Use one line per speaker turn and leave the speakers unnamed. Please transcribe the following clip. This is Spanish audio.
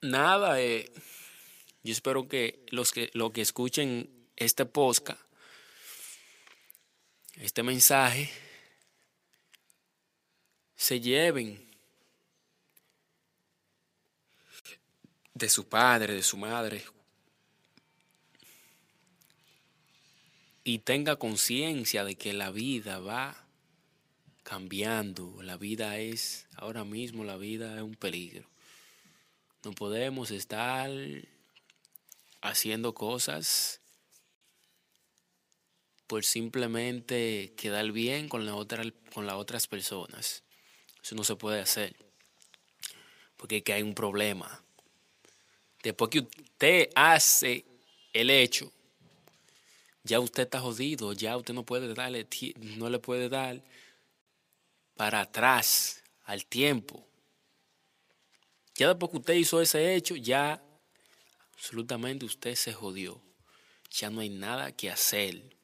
nada, eh, yo espero que los que, lo que escuchen este podcast, este mensaje, se lleven de su padre, de su madre, y tenga conciencia de que la vida va cambiando, la vida es, ahora mismo la vida es un peligro. No podemos estar haciendo cosas por simplemente quedar bien con, con las otras personas. Eso no se puede hacer. Porque que hay un problema. Después que usted hace el hecho, ya usted está jodido, ya usted no puede darle, no le puede dar para atrás al tiempo. Ya después que usted hizo ese hecho, ya absolutamente usted se jodió. Ya no hay nada que hacer.